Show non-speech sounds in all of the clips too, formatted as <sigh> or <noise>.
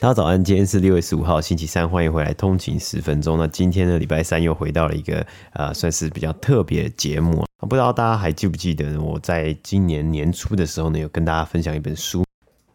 大家早安，今天是六月十五号，星期三，欢迎回来通勤十分钟。那今天呢，礼拜三又回到了一个呃，算是比较特别的节目。不知道大家还记不记得，我在今年年初的时候呢，有跟大家分享一本书。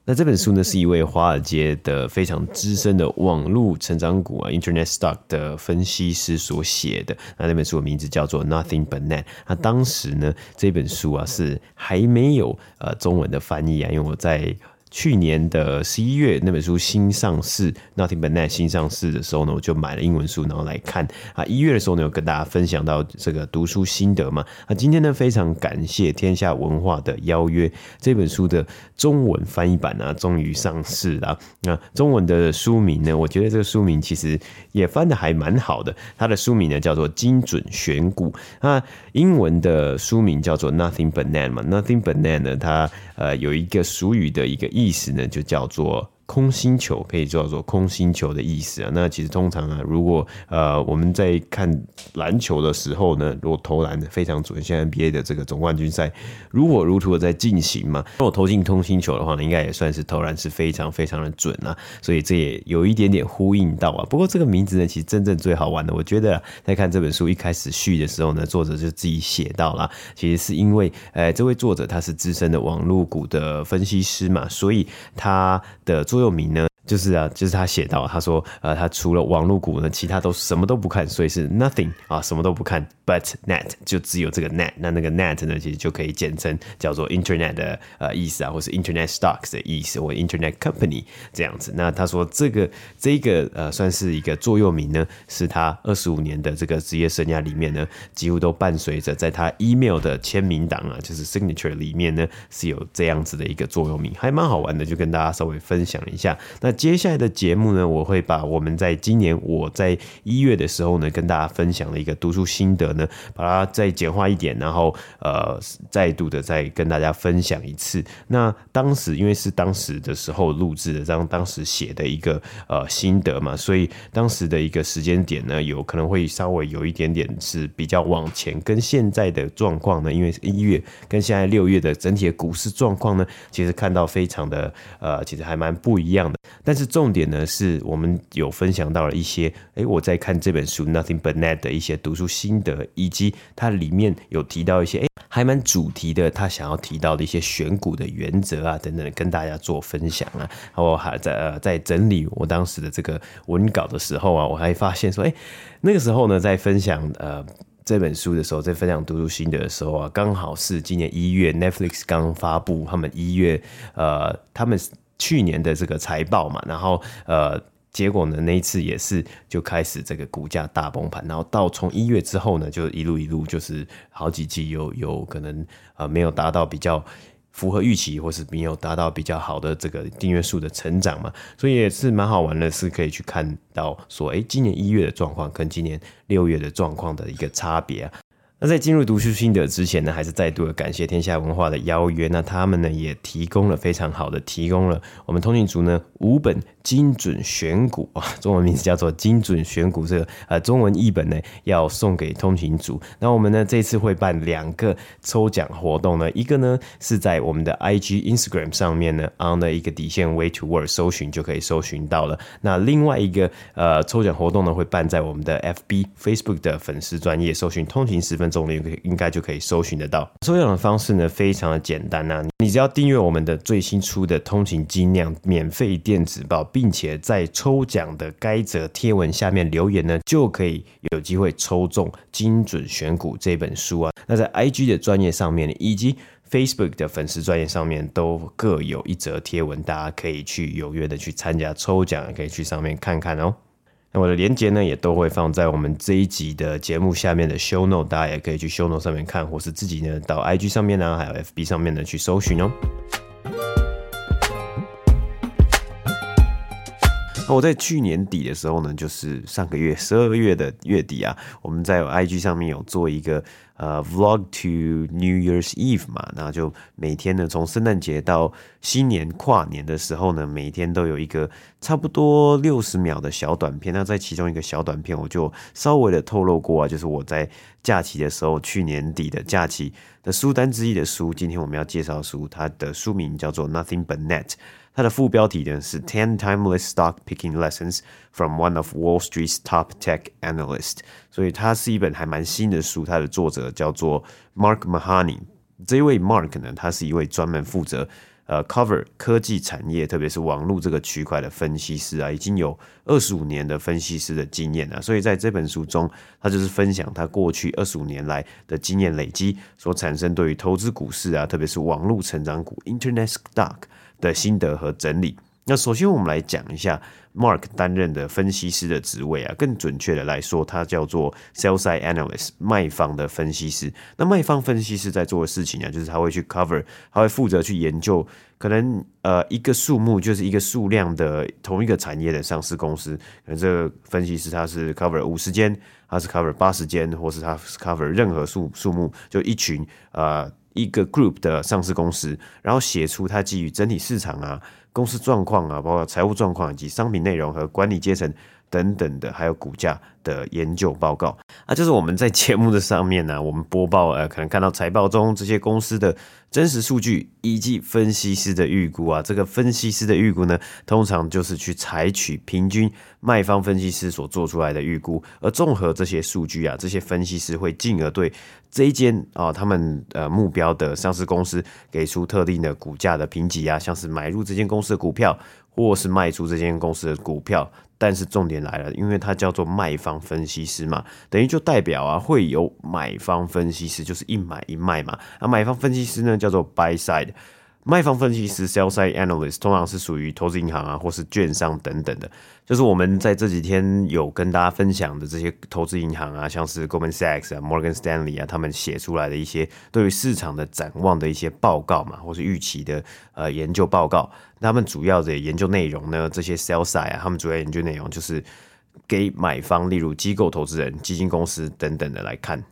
那这本书呢，是一位华尔街的非常资深的网络成长股啊，Internet Stock 的分析师所写的。那那本书的名字叫做 Nothing But Net。那当时呢，这本书啊是还没有呃中文的翻译啊，因为我在。去年的十一月，那本书新上市，Nothing But Net 新上市的时候呢，我就买了英文书，然后来看啊。一月的时候呢，有跟大家分享到这个读书心得嘛。啊，今天呢，非常感谢天下文化的邀约，这本书的中文翻译版呢、啊，终于上市了。那中文的书名呢，我觉得这个书名其实也翻的还蛮好的。它的书名呢叫做《精准选股》，那英文的书名叫做 Nothing But Net 嘛。Nothing But Net 呢，它呃有一个俗语的一个意。意思呢，就叫做。空心球可以叫做空心球的意思啊。那其实通常啊，如果呃我们在看篮球的时候呢，如果投篮的非常准，像 NBA 的这个总冠军赛如火如荼的在进行嘛，如果投进空心球的话呢，应该也算是投篮是非常非常的准啊。所以这也有一点点呼应到啊。不过这个名字呢，其实真正最好玩的，我觉得在看这本书一开始序的时候呢，作者就自己写到了，其实是因为呃这位作者他是资深的网络股的分析师嘛，所以他的。座右铭呢？就是啊，就是他写到，他说，呃，他除了网络股呢，其他都什么都不看，所以是 nothing 啊，什么都不看，but net 就只有这个 net，那那个 net 呢，其实就可以简称叫做 internet 的呃意思啊，或是 internet stocks 的意思，或 internet company 这样子。那他说这个这个呃算是一个座右铭呢，是他二十五年的这个职业生涯里面呢，几乎都伴随着在他 email 的签名档啊，就是 signature 里面呢是有这样子的一个座右铭，还蛮好玩的，就跟大家稍微分享一下。那接下来的节目呢，我会把我们在今年我在一月的时候呢，跟大家分享的一个读书心得呢，把它再简化一点，然后呃，再度的再跟大家分享一次。那当时因为是当时的时候录制的，当当时写的一个呃心得嘛，所以当时的一个时间点呢，有可能会稍微有一点点是比较往前，跟现在的状况呢，因为一月跟现在六月的整体的股市状况呢，其实看到非常的呃，其实还蛮不一样的。但是重点呢，是我们有分享到了一些，哎，我在看这本书《Nothing But Net》的一些读书心得，以及它里面有提到一些，哎，还蛮主题的，他想要提到的一些选股的原则啊，等等，跟大家做分享啊。然后还在呃在整理我当时的这个文稿的时候啊，我还发现说，哎，那个时候呢，在分享呃这本书的时候，在分享读书心得的时候啊，刚好是今年一月 Netflix 刚发布他们一月呃他们。去年的这个财报嘛，然后呃，结果呢，那一次也是就开始这个股价大崩盘，然后到从一月之后呢，就一路一路就是好几季有有可能呃没有达到比较符合预期，或是没有达到比较好的这个订阅数的成长嘛，所以也是蛮好玩的，是可以去看到说，哎，今年一月的状况跟今年六月的状况的一个差别啊。那在进入读书心得之前呢，还是再度的感谢天下文化的邀约。那他们呢也提供了非常好的，提供了我们通勤族呢五本精准选股 <laughs> 啊，中文名字叫做精准选股这个呃中文译本呢要送给通勤族。那我们呢这次会办两个抽奖活动呢，一个呢是在我们的 IG Instagram 上面呢 on 的一个底线 Way to Work 搜寻就可以搜寻到了。那另外一个呃抽奖活动呢会办在我们的 FB Facebook 的粉丝专业搜寻通勤十分。中应应该就可以搜寻得到。抽奖的方式呢，非常的简单呐，你只要订阅我们的最新出的通勤精酿免费电子报，并且在抽奖的该则贴文下面留言呢，就可以有机会抽中《精准选股》这本书啊。那在 IG 的专业上面，以及 Facebook 的粉丝专业上面，都各有一则贴文，大家可以去踊跃的去参加抽奖，可以去上面看看哦。那我的连接呢，也都会放在我们这一集的节目下面的 show note，大家也可以去 show note 上面看，或是自己呢到 IG 上面呢，还有 FB 上面呢去搜寻哦。那我在去年底的时候呢，就是上个月十二月的月底啊，我们在 IG 上面有做一个呃 Vlog to New Year's Eve 嘛，那就每天呢，从圣诞节到新年跨年的时候呢，每天都有一个差不多六十秒的小短片。那在其中一个小短片，我就稍微的透露过啊，就是我在假期的时候，去年底的假期的书单之一的书，今天我们要介绍书，它的书名叫做 Nothing But Net。它的副标题呢是 Ten Timeless Stock Picking Lessons from One of Wall Street's Top Tech Analysts，所以它是一本还蛮新的书。它的作者叫做 Mark Mahoney。这一位 Mark 呢，他是一位专门负责呃 cover 科技产业，特别是网络这个区块的分析师啊，已经有二十五年的分析师的经验啊。所以在这本书中，他就是分享他过去二十五年来的经验累积所产生对于投资股市啊，特别是网络成长股 Internet Stock。的心得和整理。那首先我们来讲一下 Mark 担任的分析师的职位啊，更准确的来说，他叫做 Sell Side Analyst 卖方的分析师。那卖方分析师在做的事情啊，就是他会去 cover，他会负责去研究可能呃一个数目就是一个数量的同一个产业的上市公司。可能这个分析师他是 cover 五十间，他是 cover 八十间，或是他 cover 任何数数目，就一群呃。一个 group 的上市公司，然后写出它基于整体市场啊、公司状况啊、包括财务状况以及商品内容和管理阶层等等的，还有股价的研究报告。啊，就是我们在节目的上面呢、<laughs> 我们播报呃，可能看到财报中这些公司的真实数据以及分析师的预估啊。这个分析师的预估呢，通常就是去采取平均卖方分析师所做出来的预估，而综合这些数据啊，这些分析师会进而对。这一间啊，他们呃目标的上市公司给出特定的股价的评级啊，像是买入这间公司的股票，或是卖出这间公司的股票。但是重点来了，因为它叫做卖方分析师嘛，等于就代表啊会有买方分析师，就是一买一卖嘛。啊，买方分析师呢叫做 buy side。卖方分析师 （sell side analyst） 通常是属于投资银行啊，或是券商等等的，就是我们在这几天有跟大家分享的这些投资银行啊，像是 Goldman Sachs 啊、Morgan Stanley 啊，他们写出来的一些对于市场的展望的一些报告嘛，或是预期的呃研究报告。他们主要的研究内容呢，这些 sell side 啊，他们主要研究内容就是给买方，例如机构投资人、基金公司等等的来看。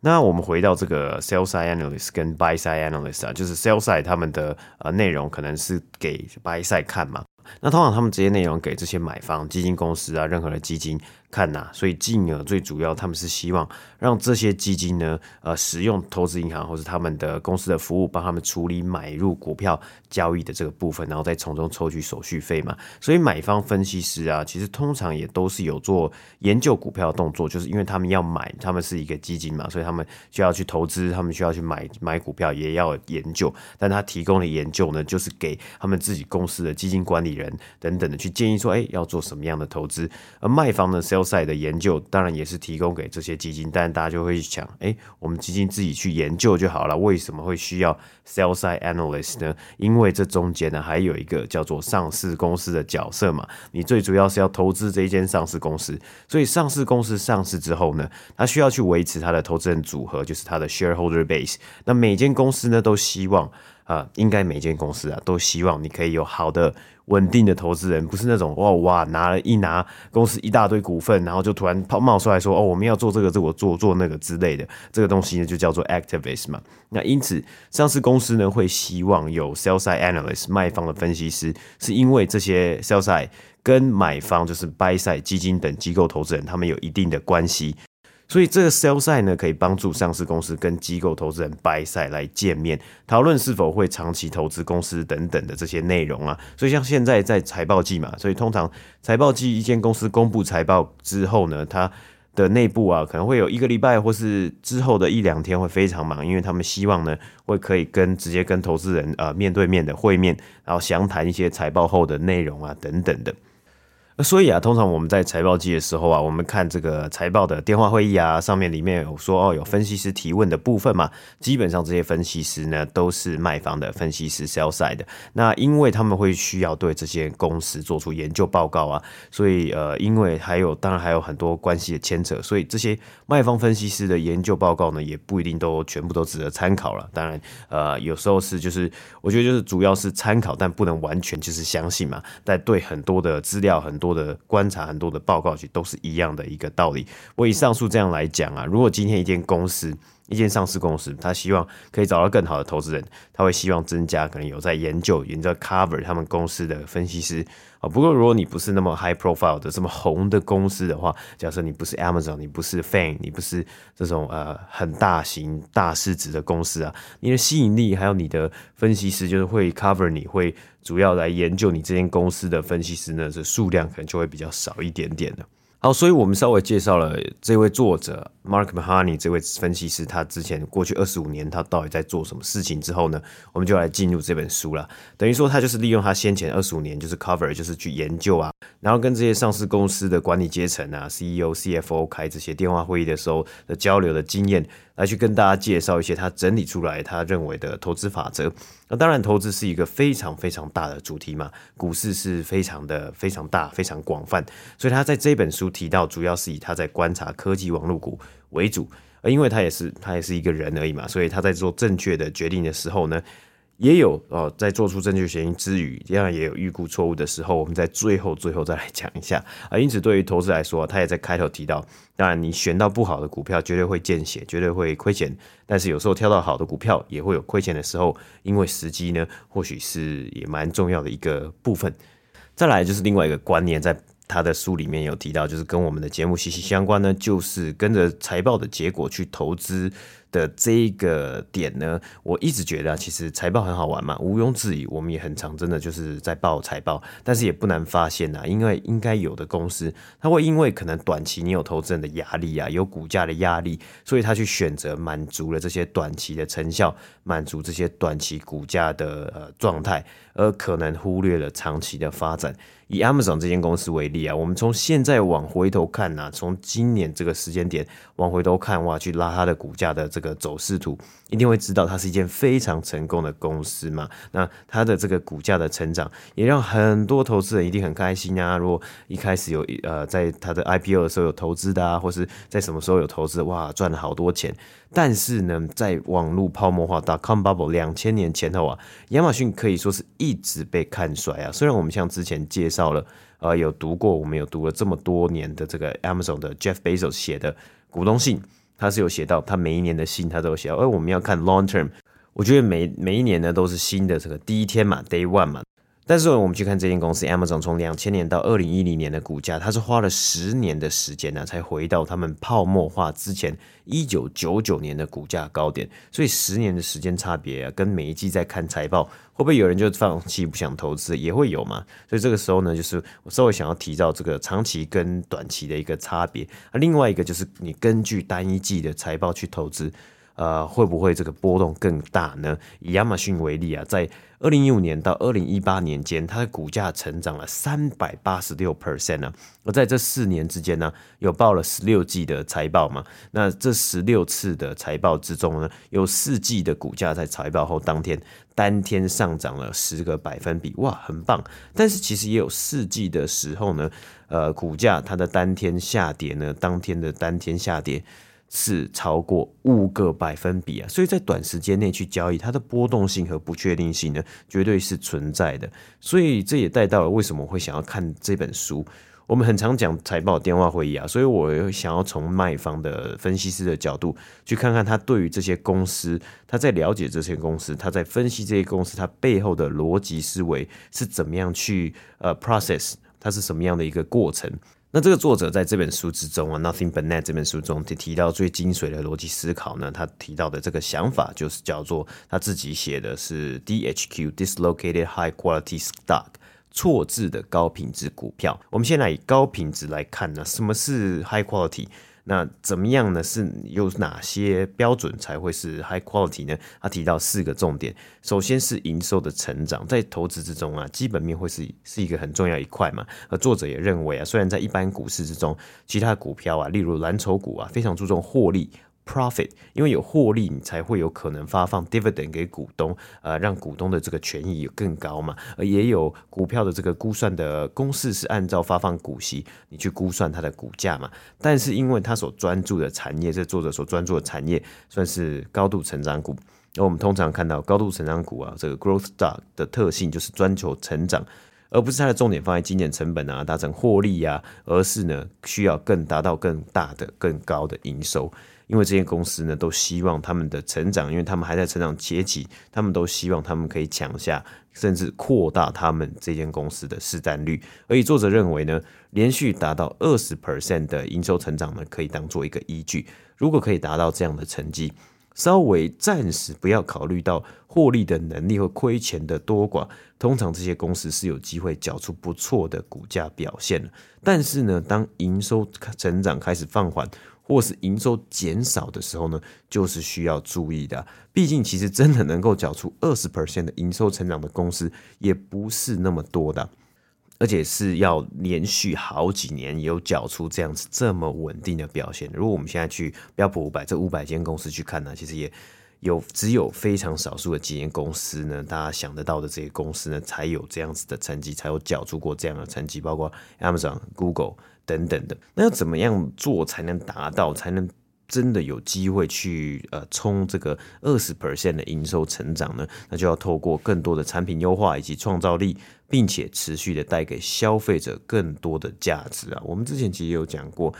那我们回到这个 sell side analyst 跟 buy side analyst 啊，就是 sell side 他们的呃内容可能是给 buy side 看嘛。那通常他们这些内容给这些买方基金公司啊，任何的基金看呐、啊，所以进而最主要他们是希望让这些基金呢，呃，使用投资银行或是他们的公司的服务，帮他们处理买入股票交易的这个部分，然后再从中抽取手续费嘛。所以买方分析师啊，其实通常也都是有做研究股票的动作，就是因为他们要买，他们是一个基金嘛，所以他们需要去投资，他们需要去买买股票，也要研究。但他提供的研究呢，就是给他们自己公司的基金管理人等等的去建议说，哎，要做什么样的投资。而卖方的 sell side 的研究当然也是提供给这些基金，但大家就会想，哎，我们基金自己去研究就好了，为什么会需要 sell side analyst 呢？因为这中间呢还有一个叫做上市公司的角色嘛，你最主要是要投资这一间上市公司，所以上市公司上市之后呢，它需要去维持它的投资人组合，就是它的 shareholder base。那每间公司呢都希望、呃，应该每间公司啊都希望你可以有好的。稳定的投资人不是那种哇哇拿了一拿公司一大堆股份，然后就突然冒冒出来说哦，我们要做这个这我做做那个之类的这个东西呢，就叫做 activist 嘛。那因此上市公司呢会希望有 sell side analyst 卖方的分析师，是因为这些 sell side 跟买方就是 buy side 基金等机构投资人他们有一定的关系。所以这个 sell side 呢，可以帮助上市公司跟机构投资人 buy side 来见面，讨论是否会长期投资公司等等的这些内容啊。所以像现在在财报季嘛，所以通常财报季一间公司公布财报之后呢，它的内部啊可能会有一个礼拜或是之后的一两天会非常忙，因为他们希望呢会可以跟直接跟投资人呃面对面的会面，然后详谈一些财报后的内容啊等等的。所以啊，通常我们在财报季的时候啊，我们看这个财报的电话会议啊，上面里面有说哦，有分析师提问的部分嘛。基本上这些分析师呢，都是卖方的分析师 （sell side） 的。那因为他们会需要对这些公司做出研究报告啊，所以呃，因为还有当然还有很多关系的牵扯，所以这些卖方分析师的研究报告呢，也不一定都全部都值得参考了。当然，呃，有时候是就是我觉得就是主要是参考，但不能完全就是相信嘛。但对很多的资料很。多的观察，很多的报告，其实都是一样的一个道理。我以上述这样来讲啊，如果今天一间公司，一间上市公司，他希望可以找到更好的投资人，他会希望增加可能有在研究、研究 cover 他们公司的分析师啊。不过，如果你不是那么 high profile 的这么红的公司的话，假设你不是 Amazon，你不是 Fan，你不是这种呃很大型大市值的公司啊，你的吸引力还有你的分析师就是会 cover 你会主要来研究你这间公司的分析师呢，这数量可能就会比较少一点点的。好，所以我们稍微介绍了这位作者 Mark Mahoney 这位分析师，他之前过去二十五年他到底在做什么事情之后呢，我们就来进入这本书了。等于说他就是利用他先前二十五年就是 cover 就是去研究啊，然后跟这些上市公司的管理阶层啊 CEO、CFO 开这些电话会议的时候的交流的经验。来去跟大家介绍一些他整理出来他认为的投资法则。那当然，投资是一个非常非常大的主题嘛，股市是非常的非常大、非常广泛。所以他在这本书提到，主要是以他在观察科技网络股为主。而因为他也是他也是一个人而已嘛，所以他在做正确的决定的时候呢。也有哦，在做出正确决定之余，当然也有预估错误的时候。我们在最后最后再来讲一下啊。因此，对于投资来说，他也在开头提到，当然你选到不好的股票，绝对会见血，绝对会亏钱。但是有时候挑到好的股票，也会有亏钱的时候，因为时机呢，或许是也蛮重要的一个部分。再来就是另外一个观念，在他的书里面有提到，就是跟我们的节目息息相关呢，就是跟着财报的结果去投资。的这一个点呢，我一直觉得其实财报很好玩嘛，毋庸置疑，我们也很常真的就是在报财报，但是也不难发现呐，因为应该有的公司，它会因为可能短期你有投资人的压力啊，有股价的压力，所以他去选择满足了这些短期的成效，满足这些短期股价的呃状态，而可能忽略了长期的发展。以 Amazon 这间公司为例啊，我们从现在往回头看呐，从今年这个时间点往回头看哇，去拉它的股价的这个走势图，一定会知道它是一件非常成功的公司嘛。那它的这个股价的成长，也让很多投资人一定很开心啊。如果一开始有呃，在它的 IPO 的时候有投资的啊，或是在什么时候有投资，哇，赚了好多钱。但是呢，在网络泡沫化 dot-com bubble 两千年前后啊，亚马逊可以说是一直被看衰啊。虽然我们像之前介绍了，呃，有读过，我们有读了这么多年的这个 Amazon 的 Jeff Bezos 写的股东信，他是有写到，他每一年的信他都有写，而我们要看 long term，我觉得每每一年呢都是新的这个第一天嘛，day one 嘛。但是我们去看这间公司，Amazon 从两千年到二零一零年的股价，它是花了十年的时间呢，才回到他们泡沫化之前一九九九年的股价高点。所以十年的时间差别啊，跟每一季在看财报，会不会有人就放弃不想投资，也会有嘛？所以这个时候呢，就是我稍微想要提到这个长期跟短期的一个差别。啊，另外一个就是你根据单一季的财报去投资。呃，会不会这个波动更大呢？以亚马逊为例啊，在二零一五年到二零一八年间，它的股价成长了三百八十六 percent 呢。而在这四年之间呢，有报了十六季的财报嘛？那这十六次的财报之中呢，有四季的股价在财报后当天单天上涨了十个百分比，哇，很棒。但是其实也有四季的时候呢，呃，股价它的单天下跌呢，当天的单天下跌。是超过五个百分比啊，所以在短时间内去交易，它的波动性和不确定性呢，绝对是存在的。所以这也带到了为什么会想要看这本书。我们很常讲财报电话会议啊，所以我想要从卖方的分析师的角度去看看他对于这些公司，他在了解这些公司，他在分析这些公司，他背后的逻辑思维是怎么样去呃 process，它是什么样的一个过程。那这个作者在这本书之中啊，《Nothing But Net》这本书中提提到最精髓的逻辑思考呢，他提到的这个想法就是叫做他自己写的是 DHQ（Dislocated High Quality Stock），错字的高品质股票。我们先来以高品质来看呢，什么是 High Quality？那怎么样呢？是有哪些标准才会是 high quality 呢？他提到四个重点，首先是营收的成长，在投资之中啊，基本面会是是一个很重要一块嘛。而作者也认为啊，虽然在一般股市之中，其他股票啊，例如蓝筹股啊，非常注重获利。Profit，因为有获利，你才会有可能发放 dividend 给股东，呃，让股东的这个权益有更高嘛。而也有股票的这个估算的公式是按照发放股息，你去估算它的股价嘛。但是因为他所专注的产业，这作者所专注的产业算是高度成长股，而我们通常看到高度成长股啊，这个 growth stock 的特性就是专求成长。而不是它的重点放在精简成本啊，达成获利啊，而是呢需要更达到更大的、更高的营收。因为这些公司呢，都希望他们的成长，因为他们还在成长阶级，他们都希望他们可以抢下，甚至扩大他们这间公司的市占率。而以作者认为呢，连续达到二十 percent 的营收成长呢，可以当做一个依据。如果可以达到这样的成绩，稍微暂时不要考虑到获利的能力或亏钱的多寡，通常这些公司是有机会缴出不错的股价表现的。但是呢，当营收成长开始放缓，或是营收减少的时候呢，就是需要注意的。毕竟，其实真的能够缴出二十 percent 的营收成长的公司，也不是那么多的，而且是要连续好几年有缴出这样子这么稳定的表现。如果我们现在去标普五百这五百间公司去看呢，其实也有只有非常少数的几间公司呢，大家想得到的这些公司呢，才有这样子的成绩，才有缴出过这样的成绩，包括 Amazon、Google。等等的，那要怎么样做才能达到，才能真的有机会去呃冲这个二十 percent 的营收成长呢？那就要透过更多的产品优化以及创造力，并且持续的带给消费者更多的价值啊。我们之前其实也有讲过，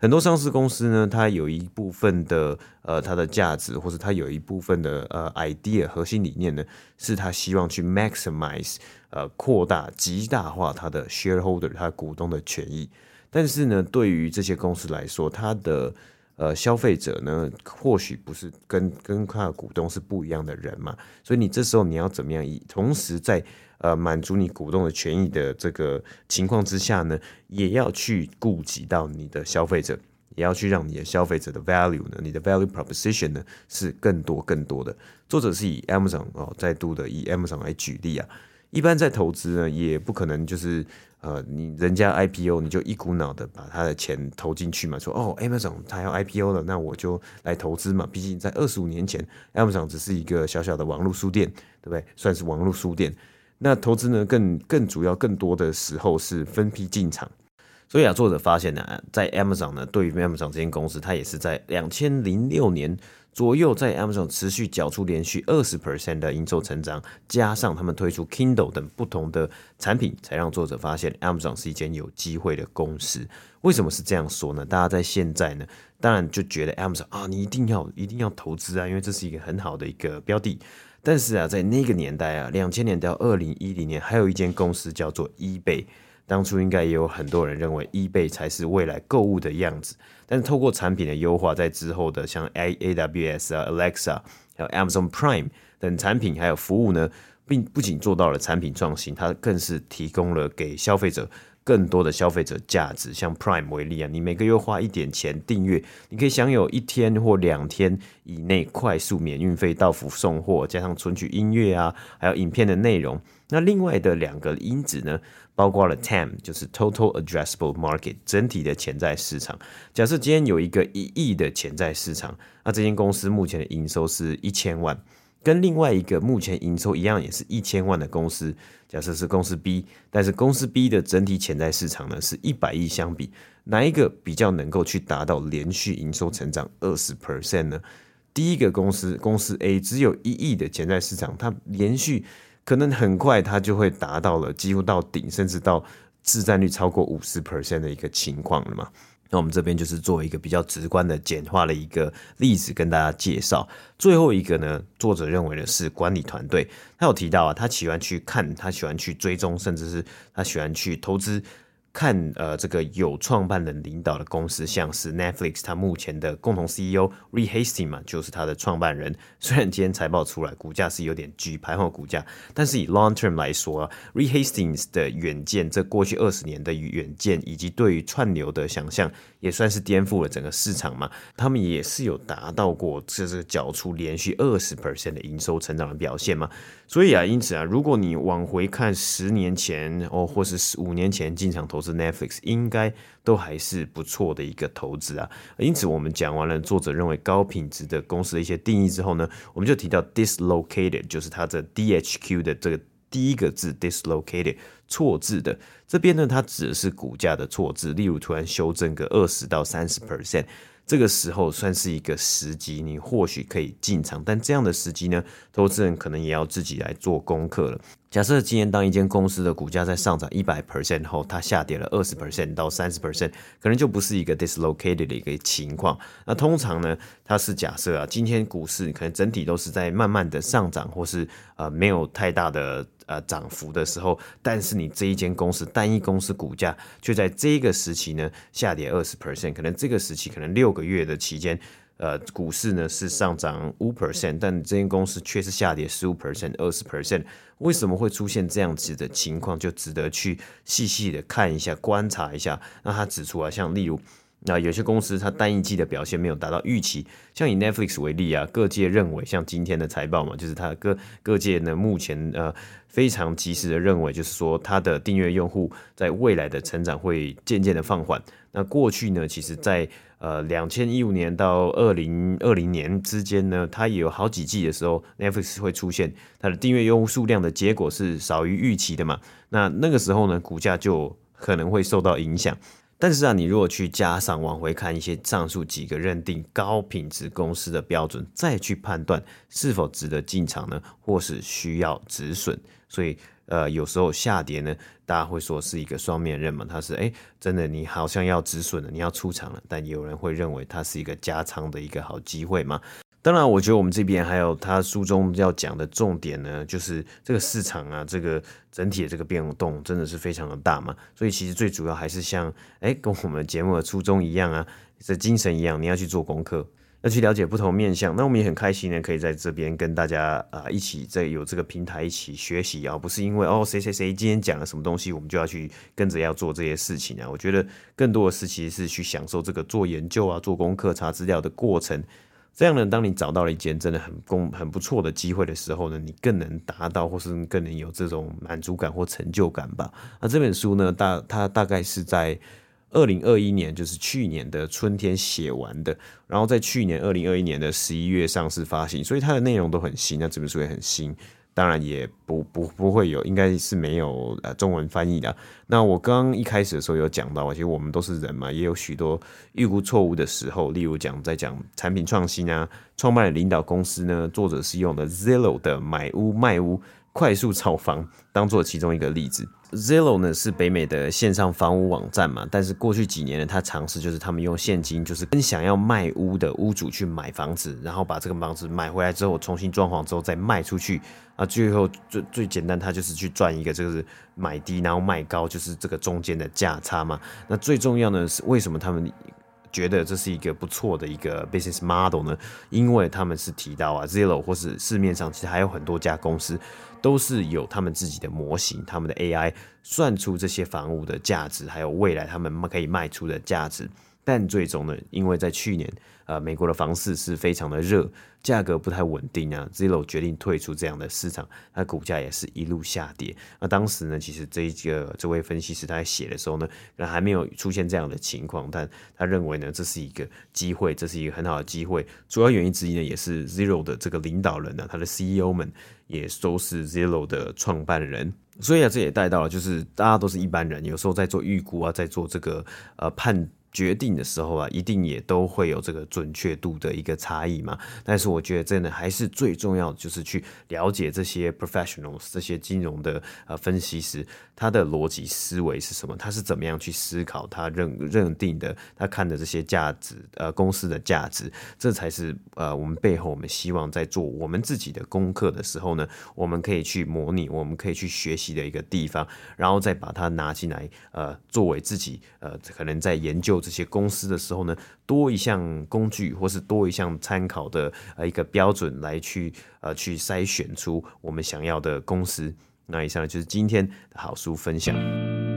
很多上市公司呢，它有一部分的呃它的价值，或者它有一部分的呃 idea 核心理念呢，是它希望去 maximize 呃扩大极大化它的 shareholder 它股东的权益。但是呢，对于这些公司来说，它的呃消费者呢，或许不是跟跟他的股东是不一样的人嘛，所以你这时候你要怎么样以同时在呃满足你股东的权益的这个情况之下呢，也要去顾及到你的消费者，也要去让你的消费者的 value 呢，你的 value proposition 呢是更多更多的。作者是以 Amazon 哦，再度的以 Amazon 来举例啊，一般在投资呢，也不可能就是。呃，你人家 IPO，你就一股脑的把他的钱投进去嘛？说哦，Amazon 他要 IPO 了，那我就来投资嘛。毕竟在二十五年前，Amazon 只是一个小小的网络书店，对不对？算是网络书店。那投资呢，更更主要、更多的时候是分批进场。所以啊，作者发现呢，在 Amazon 呢，对于 Amazon 这间公司，它也是在两千零六年。左右在 Amazon 持续缴出连续二十 percent 的营收成长，加上他们推出 Kindle 等不同的产品，才让作者发现 Amazon 是一间有机会的公司。为什么是这样说呢？大家在现在呢，当然就觉得 Amazon 啊，你一定要一定要投资啊，因为这是一个很好的一个标的。但是啊，在那个年代啊，两千年到二零一零年，还有一间公司叫做 eBay。当初应该也有很多人认为 eBay 才是未来购物的样子，但是透过产品的优化，在之后的像 A A W S 啊、Alexa，还有 Amazon Prime 等产品还有服务呢，并不仅做到了产品创新，它更是提供了给消费者更多的消费者价值。像 Prime 为例啊，你每个月花一点钱订阅，你可以享有一天或两天以内快速免运费到府送货，加上存取音乐啊，还有影片的内容。那另外的两个因子呢，包括了 TAM，就是 Total Addressable Market，整体的潜在市场。假设今天有一个一亿的潜在市场，那这间公司目前的营收是一千万，跟另外一个目前营收一样，也是一千万的公司，假设是公司 B，但是公司 B 的整体潜在市场呢是一百亿相比，哪一个比较能够去达到连续营收成长二十 percent 呢？第一个公司公司 A 只有一亿的潜在市场，它连续。可能很快它就会达到了几乎到顶，甚至到市占率超过五十 percent 的一个情况了嘛。那我们这边就是做一个比较直观的简化的一个例子跟大家介绍。最后一个呢，作者认为的是管理团队，他有提到啊，他喜欢去看，他喜欢去追踪，甚至是他喜欢去投资。看，呃，这个有创办人领导的公司，像是 Netflix，它目前的共同 CEO Rehasting 嘛，就是它的创办人。虽然今天财报出来，股价是有点举牌后股价，但是以 long term 来说啊，Rehastings 的远见，这过去二十年的远见，以及对于串流的想象，也算是颠覆了整个市场嘛。他们也是有达到过这这个缴出连续二十 percent 的营收成长的表现嘛。所以啊，因此啊，如果你往回看十年前哦，或是十五年前进场投资 Netflix，应该都还是不错的一个投资啊。因此，我们讲完了作者认为高品质的公司的一些定义之后呢，我们就提到 dislocated，就是它的 DHQ 的这个第一个字 dislocated 错字的这边呢，它指的是股价的错字，例如突然修正个二十到三十 percent。这个时候算是一个时机，你或许可以进场，但这样的时机呢，投资人可能也要自己来做功课了。假设今天当一间公司的股价在上涨一百 percent 后，它下跌了二十 percent 到三十 percent，可能就不是一个 dislocated 的一个情况。那通常呢，它是假设啊，今天股市可能整体都是在慢慢的上涨，或是呃没有太大的呃涨幅的时候，但是你这一间公司单一公司股价却在这个时期呢下跌二十 percent，可能这个时期可能六个月的期间。呃，股市呢是上涨五 percent，但这间公司却是下跌十五 percent、二十 percent，为什么会出现这样子的情况？就值得去细细的看一下、观察一下。那他指出啊，像例如，那有些公司它单一季的表现没有达到预期，像以 Netflix 为例啊，各界认为，像今天的财报嘛，就是它各各界呢目前呃非常及时的认为，就是说它的订阅用户在未来的成长会渐渐的放缓。那过去呢，其实在呃，两千一五年到二零二零年之间呢，它也有好几季的时候，Netflix 会出现它的订阅用户数量的结果是少于预期的嘛？那那个时候呢，股价就可能会受到影响。但是啊，你如果去加上往回看一些上述几个认定高品质公司的标准，再去判断是否值得进场呢，或是需要止损，所以。呃，有时候下跌呢，大家会说是一个双面刃嘛，它是诶，真的你好像要止损了，你要出场了，但有人会认为它是一个加仓的一个好机会嘛。当然，我觉得我们这边还有他书中要讲的重点呢，就是这个市场啊，这个整体的这个变动真的是非常的大嘛，所以其实最主要还是像诶，跟我们节目的初衷一样啊，这精神一样，你要去做功课。要去了解不同面向，那我们也很开心呢，可以在这边跟大家啊、一起在有这个平台一起学习啊，不是因为哦谁谁谁今天讲了什么东西，我们就要去跟着要做这些事情啊。我觉得更多的是其实是去享受这个做研究啊、做功课、查资料的过程。这样呢，当你找到了一件真的很公很不错的机会的时候呢，你更能达到或是更能有这种满足感或成就感吧。那这本书呢，大它大概是在。二零二一年就是去年的春天写完的，然后在去年二零二一年的十一月上市发行，所以它的内容都很新。那这本书也很新，当然也不不不会有，应该是没有呃中文翻译的。那我刚一开始的时候有讲到，其实我们都是人嘛，也有许多预估错误的时候。例如讲在讲产品创新啊，创办人领导公司呢，作者是用的 Zillow 的买屋卖屋快速炒房当做其中一个例子。Zillow 呢是北美的线上房屋网站嘛，但是过去几年呢，他尝试就是他们用现金，就是跟想要卖屋的屋主去买房子，然后把这个房子买回来之后重新装潢之后再卖出去啊，最后最最简单，他就是去赚一个就是买低然后卖高，就是这个中间的价差嘛。那最重要呢是为什么他们觉得这是一个不错的一个 business model 呢？因为他们是提到啊 Zero 或是市面上其实还有很多家公司。都是有他们自己的模型，他们的 AI 算出这些房屋的价值，还有未来他们可以卖出的价值。但最终呢，因为在去年，呃，美国的房市是非常的热，价格不太稳定啊 Zero 决定退出这样的市场，它股价也是一路下跌。那当时呢，其实这一个这位分析师他在写的时候呢，那还没有出现这样的情况，但他认为呢，这是一个机会，这是一个很好的机会。主要原因之一呢，也是 Zero 的这个领导人呢，他的 CEO 们也都是 Zero 的创办人。所以啊，这也带到了，就是大家都是一般人，有时候在做预估啊，在做这个呃判。决定的时候啊，一定也都会有这个准确度的一个差异嘛。但是我觉得真的还是最重要，就是去了解这些 professionals 这些金融的呃分析师，他的逻辑思维是什么，他是怎么样去思考，他认认定的，他看的这些价值呃公司的价值，这才是呃我们背后我们希望在做我们自己的功课的时候呢，我们可以去模拟，我们可以去学习的一个地方，然后再把它拿进来呃作为自己呃可能在研究。这些公司的时候呢，多一项工具或是多一项参考的呃一个标准来去呃去筛选出我们想要的公司。那以上就是今天的好书分享。